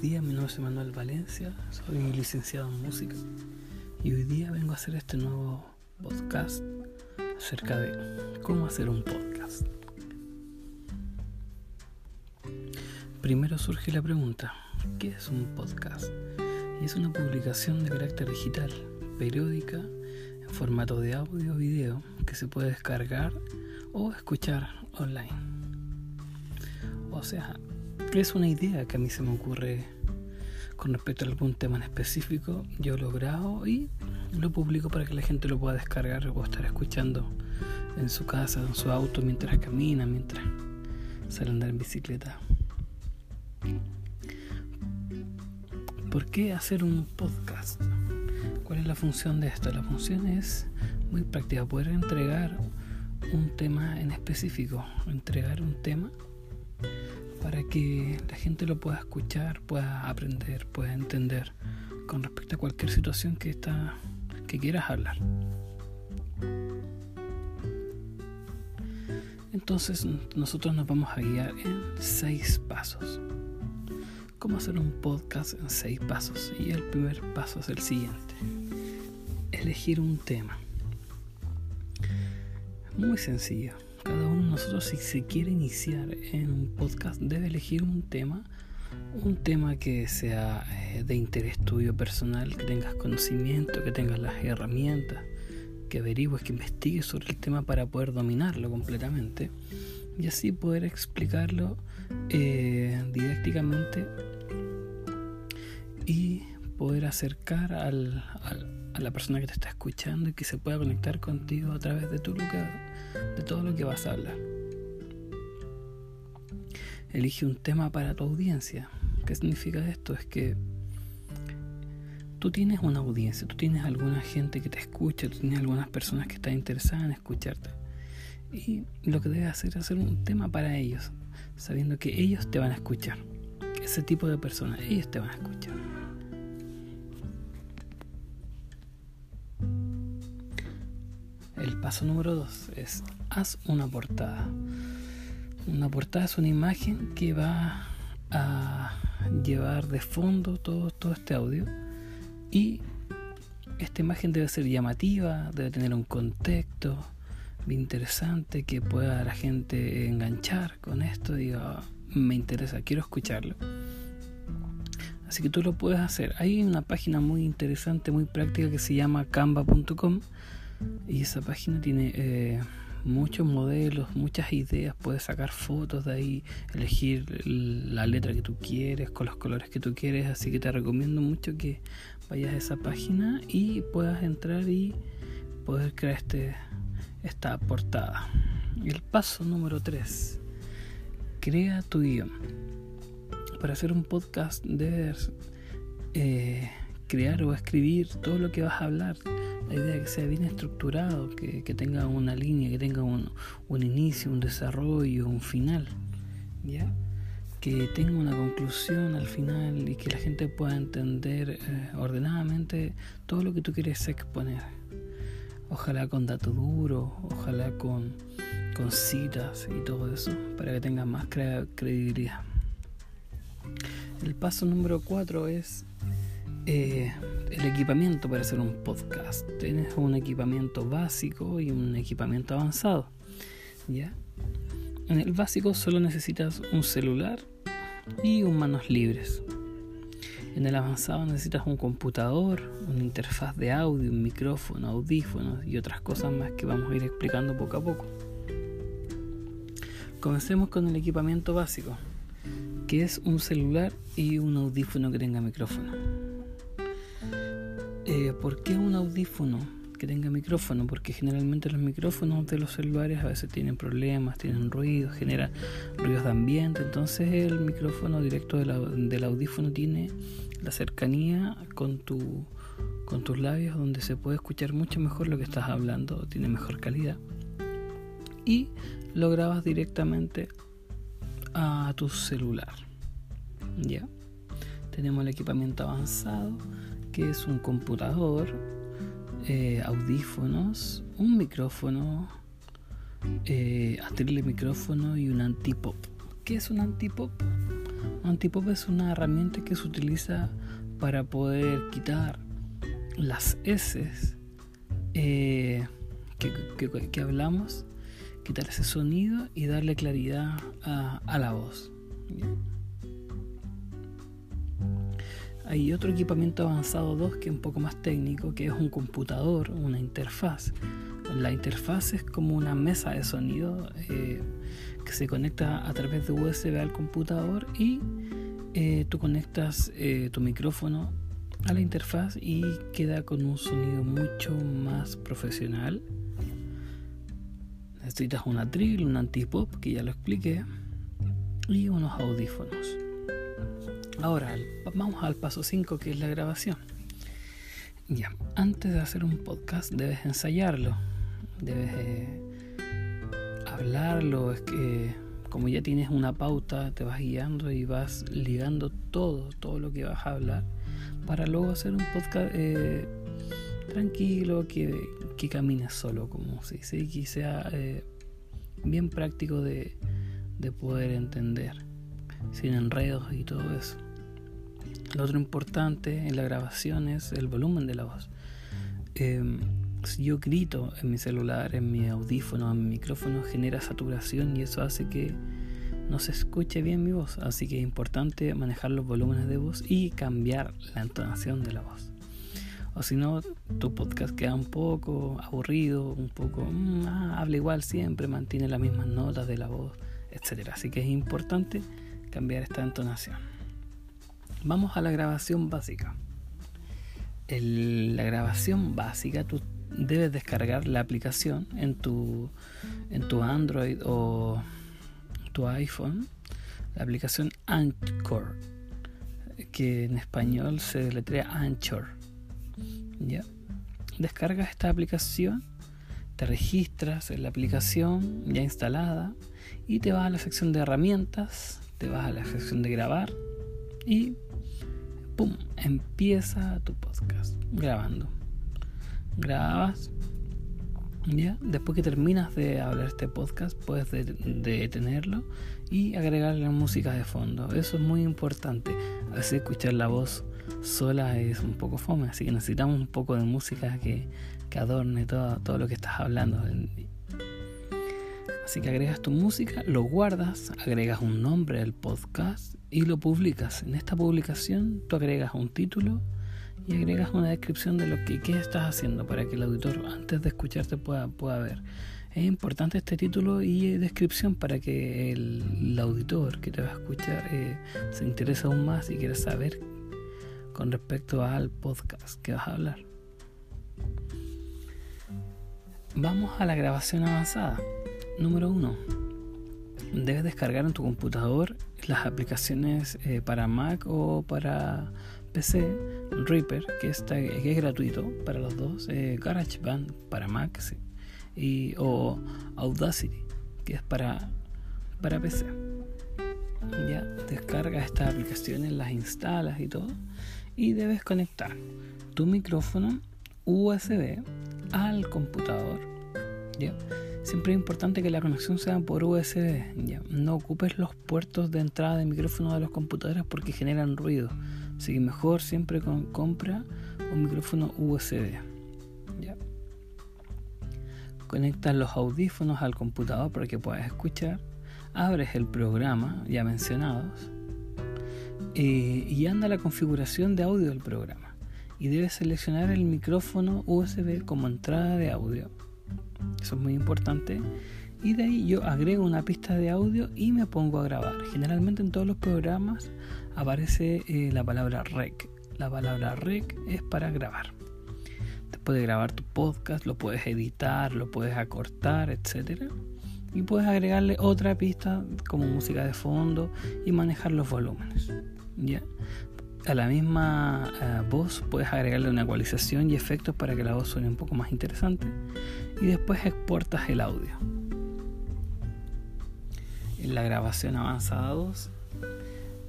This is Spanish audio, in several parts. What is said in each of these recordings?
días, mi nombre es Manuel Valencia, soy licenciado en música y hoy día vengo a hacer este nuevo podcast acerca de cómo hacer un podcast. Primero surge la pregunta, ¿qué es un podcast? Y es una publicación de carácter digital, periódica, en formato de audio o video que se puede descargar o escuchar online. O sea, es una idea que a mí se me ocurre con respecto a algún tema en específico. Yo lo grabo y lo publico para que la gente lo pueda descargar o estar escuchando en su casa, en su auto, mientras camina, mientras sale a andar en bicicleta. ¿Por qué hacer un podcast? ¿Cuál es la función de esto? La función es muy práctica, poder entregar un tema en específico, entregar un tema para que la gente lo pueda escuchar, pueda aprender, pueda entender con respecto a cualquier situación que está que quieras hablar. Entonces nosotros nos vamos a guiar en seis pasos. ¿Cómo hacer un podcast en seis pasos? Y el primer paso es el siguiente. Elegir un tema. Muy sencillo nosotros si se quiere iniciar en un podcast debe elegir un tema, un tema que sea eh, de interés tuyo personal, que tengas conocimiento, que tengas las herramientas, que averigües, que investigues sobre el tema para poder dominarlo completamente y así poder explicarlo eh, didácticamente y poder acercar al a la persona que te está escuchando y que se pueda conectar contigo a través de, tu de todo lo que vas a hablar. Elige un tema para tu audiencia. ¿Qué significa esto? Es que tú tienes una audiencia, tú tienes alguna gente que te escucha, tú tienes algunas personas que están interesadas en escucharte. Y lo que debes hacer es hacer un tema para ellos, sabiendo que ellos te van a escuchar. Ese tipo de personas, ellos te van a escuchar. Paso número dos es haz una portada. Una portada es una imagen que va a llevar de fondo todo, todo este audio y esta imagen debe ser llamativa, debe tener un contexto interesante que pueda la gente enganchar con esto diga, me interesa, quiero escucharlo. Así que tú lo puedes hacer. Hay una página muy interesante, muy práctica que se llama canva.com y esa página tiene eh, muchos modelos, muchas ideas, puedes sacar fotos de ahí, elegir la letra que tú quieres, con los colores que tú quieres, así que te recomiendo mucho que vayas a esa página y puedas entrar y poder crear este, esta portada. El paso número 3, crea tu guion. Para hacer un podcast debes eh, crear o escribir todo lo que vas a hablar la idea que sea bien estructurado, que, tenga una línea, que tenga un, inicio, un desarrollo, un final, ¿ya? que tenga una conclusión al final y que la gente pueda entender eh, ordenadamente todo lo que tú quieres exponer. Ojalá con datos duros, ojalá con, con citas y todo eso, para que tenga más credibilidad. El paso número 4 es eh, el equipamiento para hacer un podcast. Tienes un equipamiento básico y un equipamiento avanzado. ¿ya? En el básico solo necesitas un celular y un manos libres. En el avanzado necesitas un computador, una interfaz de audio, un micrófono, audífonos y otras cosas más que vamos a ir explicando poco a poco. Comencemos con el equipamiento básico, que es un celular y un audífono que tenga micrófono. Eh, ¿Por qué un audífono que tenga micrófono? Porque generalmente los micrófonos de los celulares a veces tienen problemas, tienen ruidos, generan ruidos de ambiente. Entonces el micrófono directo del audífono tiene la cercanía con, con tus labios donde se puede escuchar mucho mejor lo que estás hablando, tiene mejor calidad. Y lo grabas directamente a tu celular. ¿Ya? Tenemos el equipamiento avanzado es un computador, eh, audífonos, un micrófono, eh, micrófono y un antipop. ¿Qué es un antipop? Antipop es una herramienta que se utiliza para poder quitar las S eh, que, hablamos, quitar ese sonido y darle claridad a, la voz. Hay otro equipamiento avanzado 2 que es un poco más técnico, que es un computador, una interfaz. La interfaz es como una mesa de sonido eh, que se conecta a través de USB al computador y eh, tú conectas eh, tu micrófono a la interfaz y queda con un sonido mucho más profesional. Necesitas una drill, un antipop, que ya lo expliqué, y unos audífonos. Ahora, vamos al paso 5 que es la grabación. Ya, antes de hacer un podcast debes ensayarlo, debes eh, hablarlo, es que como ya tienes una pauta, te vas guiando y vas ligando todo, todo lo que vas a hablar, para luego hacer un podcast eh, tranquilo, que, que camines solo, como se dice, y que sea eh, bien práctico de, de poder entender, sin enredos y todo eso. Lo otro importante en la grabación es el volumen de la voz. Em, si yo grito en mi celular, en mi audífono, en mi micrófono, genera saturación y eso hace que no se escuche bien mi voz. Así que es importante manejar los volúmenes de voz y cambiar la entonación de la voz. O si no, tu podcast queda un poco aburrido, un poco mm, ah, habla igual siempre, mantiene las mismas notas de la voz, etc. Así que es importante cambiar esta entonación. Vamos a la grabación básica. la grabación básica, tú debes descargar la aplicación en tu, en tu Android o tu iPhone, la aplicación Anchor, que en español se deletrea Anchor. ¿Ya? Descargas esta aplicación, te registras en la aplicación ya instalada y te vas a la sección de herramientas, te vas a la sección de grabar y Empieza tu podcast grabando. Grabas. ¿Ya? Después que terminas de hablar este podcast, puedes detenerlo y agregarle música de fondo. Eso es muy importante. A veces escuchar la voz sola es un poco fome, así que necesitamos un poco de música que, que adorne todo, todo lo que estás hablando. Así que agregas tu música, lo guardas, agregas un nombre del podcast y lo publicas. En esta publicación tú agregas un título y agregas una descripción de lo que estás haciendo para que el auditor antes de escucharte pueda, pueda ver. Es importante este título y descripción para que el, auditor que te va a escuchar eh, se interese aún más y quiera saber con respecto al podcast que vas a hablar. Vamos a la grabación avanzada. Número 1. Debes descargar en tu computador las aplicaciones eh, para Mac o para PC, Reaper, que, está, que es gratuito para los dos, eh, GarageBand para Mac y, o Audacity, que es para, para PC. Ya descargas estas aplicaciones, las instalas y todo, y debes conectar tu micrófono USB al computador. ¿ya? Siempre es importante que la conexión sea por USB. No ocupes los puertos de entrada de micrófono de los computadores porque generan ruido. Así que mejor siempre compra un micrófono USB. ¿ya? Conectas los audífonos al computador para que puedas escuchar. Abres el programa ya mencionados y anda la configuración de audio del programa. Y debes seleccionar el micrófono USB como entrada de audio eso es muy importante. Y de ahí yo agrego una pista de audio y me pongo a grabar. Generalmente en todos los programas aparece eh, la palabra rec. La palabra rec es para grabar. Después de grabar tu podcast, lo puedes editar, lo puedes acortar, etc. Y puedes agregarle otra pista como música de fondo y manejar los volúmenes. ¿ya? A la misma eh, voz puedes agregarle una ecualización y efectos para que la voz suene un poco más interesante. Y después exportas el audio. En la grabación avanzada 2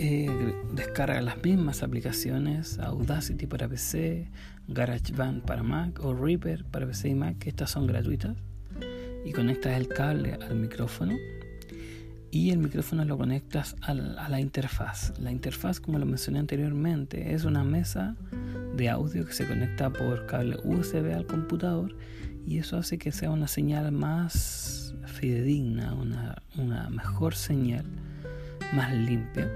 eh, descarga las mismas aplicaciones Audacity para PC, GarageBand para Mac o Reaper para PC y Mac, que estas son gratuitas, y conectas el cable al micrófono y el micrófono lo conectas a la interfaz. La interfaz, como lo mencioné anteriormente, es una mesa de audio que se conecta por cable USB al computador y eso hace que sea una señal más fidedigna, una, una mejor señal, más limpia,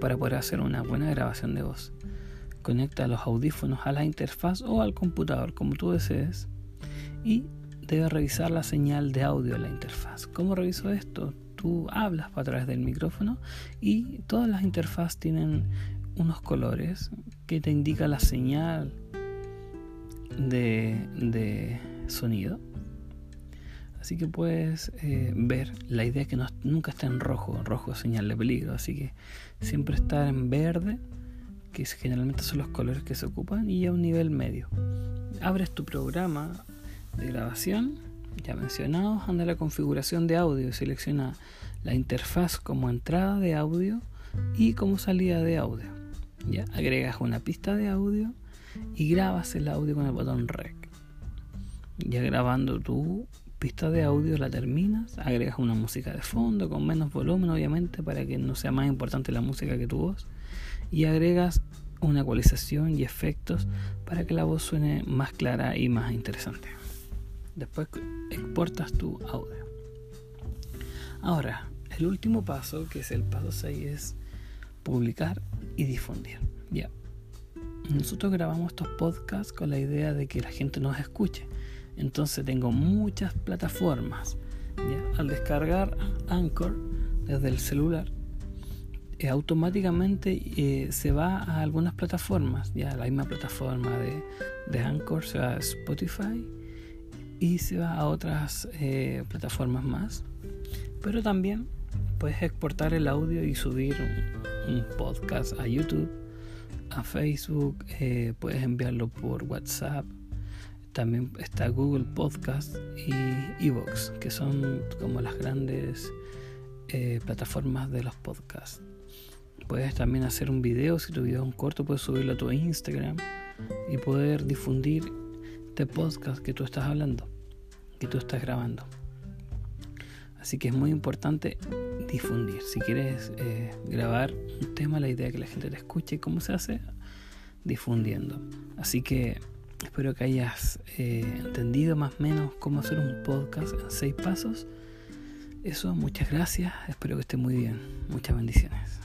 para poder hacer una buena grabación de voz. Conecta los audífonos a la interfaz o al computador, como tú desees, y debe revisar la señal de audio de la interfaz. ¿Cómo reviso esto? Tú hablas a través del micrófono y todas las interfaces tienen unos colores que te indica la señal de, sonido. Así que puedes eh, ver, la idea es que nunca esté en rojo, rojo es señal de peligro, así que siempre estar en verde, que generalmente son los colores que se ocupan, y a un nivel medio. Abres tu programa de grabación, ya mencionado, anda la configuración de audio selecciona la interfaz como entrada de audio y como salida de audio. Ya agregas una pista de audio y grabas el audio con el botón rec. Ya grabando tu pista de audio la terminas, agregas una música de fondo con menos volumen obviamente para que no sea más importante la música que tu voz y agregas una ecualización y efectos para que la voz suene más clara y más interesante. Después exportas tu audio. Ahora, el último paso, que es el paso 6, es publicar y difundir. Ya. Nosotros grabamos estos podcasts con la idea de que la gente nos escuche. Entonces tengo muchas plataformas. ¿ya? Al descargar Anchor desde el celular, eh, automáticamente eh, se va a algunas plataformas. Ya la misma plataforma de, de Anchor se va a Spotify y se va a otras eh, plataformas más. Pero también puedes exportar el audio y subir un, podcast a YouTube, a Facebook, eh, puedes enviarlo por WhatsApp. También está Google Podcast y Evox, que son como las grandes eh, plataformas de los podcasts. Puedes también hacer un video, si tu video es un corto, puedes subirlo a tu Instagram y poder difundir este podcast que tú estás hablando tú estás grabando. Así que es muy importante difundir. Si quieres eh, grabar un tema, la idea es que la gente te escuche. ¿Cómo se hace? Difundiendo. Así que espero que hayas eh, entendido más o menos cómo hacer un podcast en seis pasos. Eso, muchas gracias. Espero que esté muy bien. Muchas bendiciones.